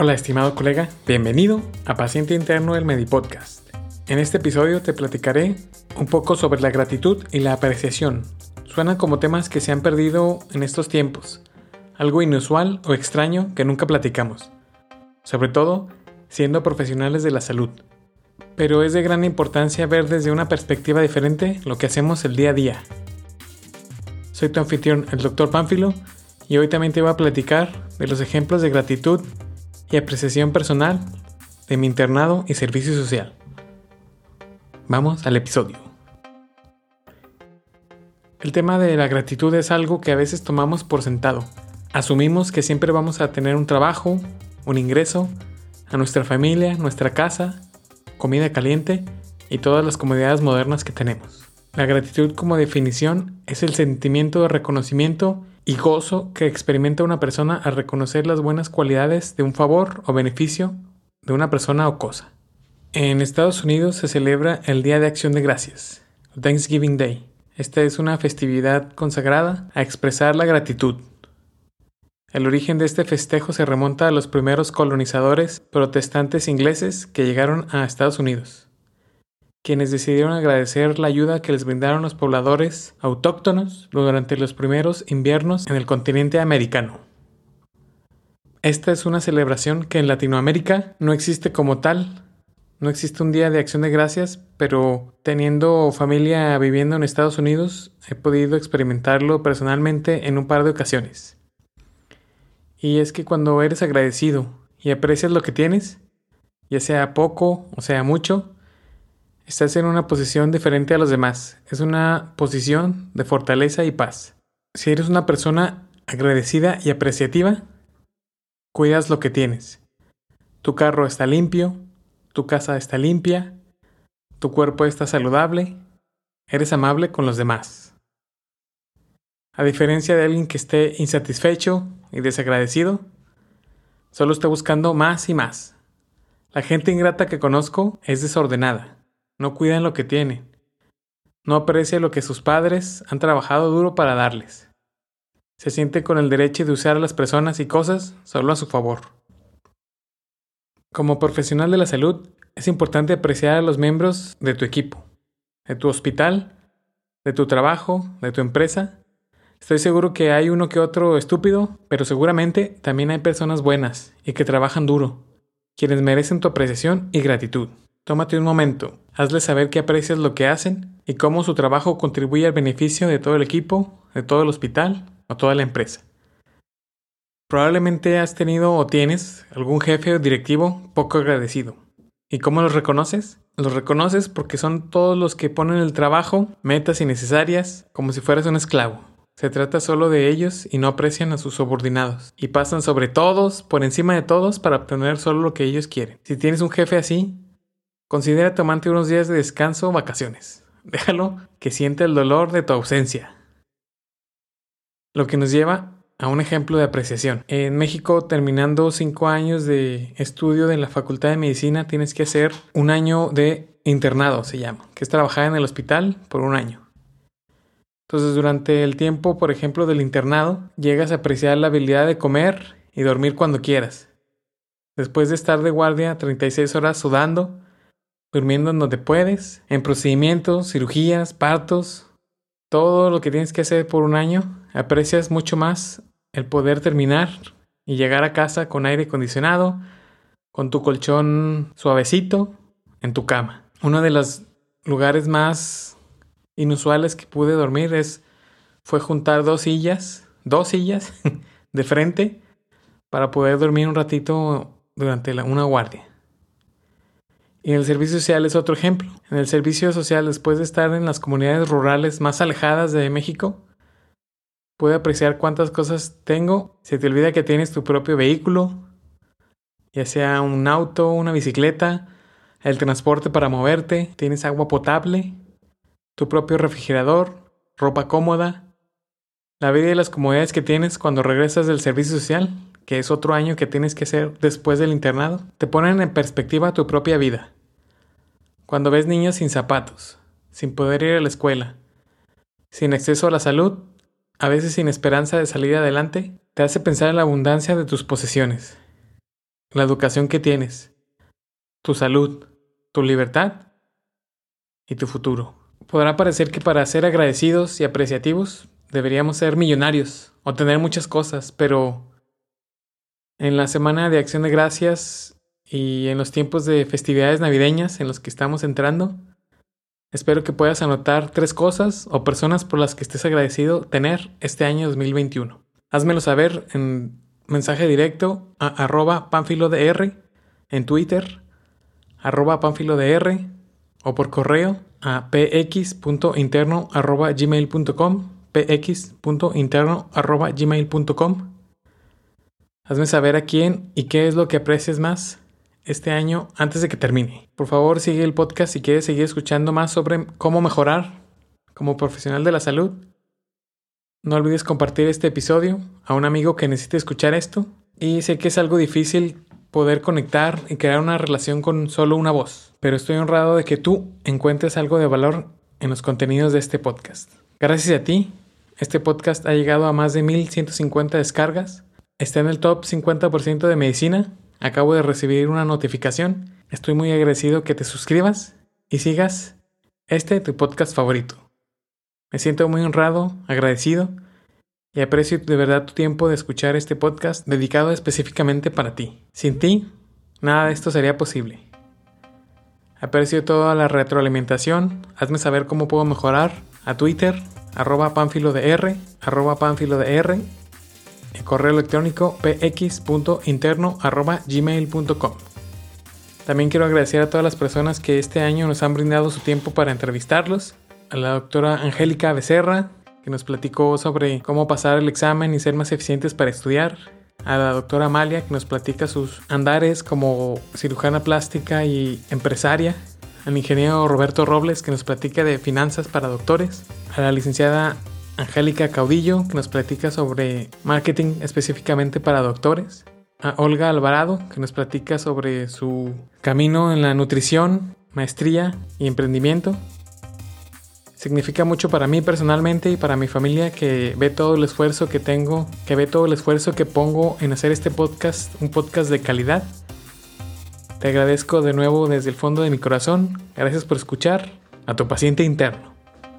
Hola estimado colega, bienvenido a Paciente Interno del Medipodcast. En este episodio te platicaré un poco sobre la gratitud y la apreciación. Suenan como temas que se han perdido en estos tiempos, algo inusual o extraño que nunca platicamos, sobre todo siendo profesionales de la salud. Pero es de gran importancia ver desde una perspectiva diferente lo que hacemos el día a día. Soy tu anfitrión, el Dr. Pánfilo, y hoy también te voy a platicar de los ejemplos de gratitud y apreciación personal de mi internado y servicio social. Vamos al episodio. El tema de la gratitud es algo que a veces tomamos por sentado. Asumimos que siempre vamos a tener un trabajo, un ingreso, a nuestra familia, nuestra casa, comida caliente y todas las comodidades modernas que tenemos. La gratitud como definición es el sentimiento de reconocimiento y gozo que experimenta una persona al reconocer las buenas cualidades de un favor o beneficio de una persona o cosa. En Estados Unidos se celebra el Día de Acción de Gracias, Thanksgiving Day. Esta es una festividad consagrada a expresar la gratitud. El origen de este festejo se remonta a los primeros colonizadores protestantes ingleses que llegaron a Estados Unidos quienes decidieron agradecer la ayuda que les brindaron los pobladores autóctonos durante los primeros inviernos en el continente americano. Esta es una celebración que en Latinoamérica no existe como tal, no existe un día de acción de gracias, pero teniendo familia viviendo en Estados Unidos he podido experimentarlo personalmente en un par de ocasiones. Y es que cuando eres agradecido y aprecias lo que tienes, ya sea poco o sea mucho, Estás en una posición diferente a los demás. Es una posición de fortaleza y paz. Si eres una persona agradecida y apreciativa, cuidas lo que tienes. Tu carro está limpio, tu casa está limpia, tu cuerpo está saludable, eres amable con los demás. A diferencia de alguien que esté insatisfecho y desagradecido, solo está buscando más y más. La gente ingrata que conozco es desordenada no cuidan lo que tienen, no aprecia lo que sus padres han trabajado duro para darles. Se siente con el derecho de usar a las personas y cosas solo a su favor. Como profesional de la salud, es importante apreciar a los miembros de tu equipo, de tu hospital, de tu trabajo, de tu empresa. Estoy seguro que hay uno que otro estúpido, pero seguramente también hay personas buenas y que trabajan duro, quienes merecen tu apreciación y gratitud. Tómate un momento, hazles saber que aprecias lo que hacen y cómo su trabajo contribuye al beneficio de todo el equipo, de todo el hospital o toda la empresa. Probablemente has tenido o tienes algún jefe o directivo poco agradecido. ¿Y cómo los reconoces? Los reconoces porque son todos los que ponen el trabajo, metas innecesarias, como si fueras un esclavo. Se trata solo de ellos y no aprecian a sus subordinados. Y pasan sobre todos, por encima de todos, para obtener solo lo que ellos quieren. Si tienes un jefe así, Considera tomarte unos días de descanso o vacaciones. Déjalo que siente el dolor de tu ausencia. Lo que nos lleva a un ejemplo de apreciación. En México, terminando cinco años de estudio de la Facultad de Medicina, tienes que hacer un año de internado, se llama, que es trabajar en el hospital por un año. Entonces, durante el tiempo, por ejemplo, del internado, llegas a apreciar la habilidad de comer y dormir cuando quieras. Después de estar de guardia 36 horas sudando, durmiendo en donde puedes, en procedimientos, cirugías, partos, todo lo que tienes que hacer por un año, aprecias mucho más el poder terminar y llegar a casa con aire acondicionado, con tu colchón suavecito en tu cama. Uno de los lugares más inusuales que pude dormir es fue juntar dos sillas, dos sillas de frente para poder dormir un ratito durante una guardia. Y el servicio social es otro ejemplo. En el servicio social, después de estar en las comunidades rurales más alejadas de México, puede apreciar cuántas cosas tengo. Se te olvida que tienes tu propio vehículo, ya sea un auto, una bicicleta, el transporte para moverte, tienes agua potable, tu propio refrigerador, ropa cómoda, la vida y las comodidades que tienes cuando regresas del servicio social, que es otro año que tienes que hacer después del internado, te ponen en perspectiva tu propia vida. Cuando ves niños sin zapatos, sin poder ir a la escuela, sin acceso a la salud, a veces sin esperanza de salir adelante, te hace pensar en la abundancia de tus posesiones. la educación que tienes, tu salud, tu libertad y tu futuro. Podrá parecer que para ser agradecidos y apreciativos deberíamos ser millonarios o tener muchas cosas, pero en la semana de acción de gracias y en los tiempos de festividades navideñas en los que estamos entrando, espero que puedas anotar tres cosas o personas por las que estés agradecido tener este año 2021. Házmelo saber en mensaje directo a arroba panfilodr en Twitter, arroba panfilodr o por correo a px.interno.gmail.com px.interno.gmail.com Hazme saber a quién y qué es lo que aprecias más este año antes de que termine. Por favor, sigue el podcast si quieres seguir escuchando más sobre cómo mejorar como profesional de la salud. No olvides compartir este episodio a un amigo que necesite escuchar esto. Y sé que es algo difícil poder conectar y crear una relación con solo una voz, pero estoy honrado de que tú encuentres algo de valor en los contenidos de este podcast. Gracias a ti, este podcast ha llegado a más de 1150 descargas. Está en el top 50% de medicina. Acabo de recibir una notificación. Estoy muy agradecido que te suscribas y sigas este tu podcast favorito. Me siento muy honrado, agradecido y aprecio de verdad tu tiempo de escuchar este podcast dedicado específicamente para ti. Sin ti, nada de esto sería posible. Aprecio toda la retroalimentación, hazme saber cómo puedo mejorar a Twitter, arroba panfilodr, arroba panfilodr, el correo electrónico px.interno arroba gmail.com. También quiero agradecer a todas las personas que este año nos han brindado su tiempo para entrevistarlos. A la doctora Angélica Becerra, que nos platicó sobre cómo pasar el examen y ser más eficientes para estudiar. A la doctora Amalia, que nos platica sus andares como cirujana plástica y empresaria. Al ingeniero Roberto Robles, que nos platica de finanzas para doctores. A la licenciada Angélica Caudillo, que nos platica sobre marketing específicamente para doctores. A Olga Alvarado, que nos platica sobre su camino en la nutrición, maestría y emprendimiento. Significa mucho para mí personalmente y para mi familia que ve todo el esfuerzo que tengo, que ve todo el esfuerzo que pongo en hacer este podcast, un podcast de calidad. Te agradezco de nuevo desde el fondo de mi corazón. Gracias por escuchar a tu paciente interno.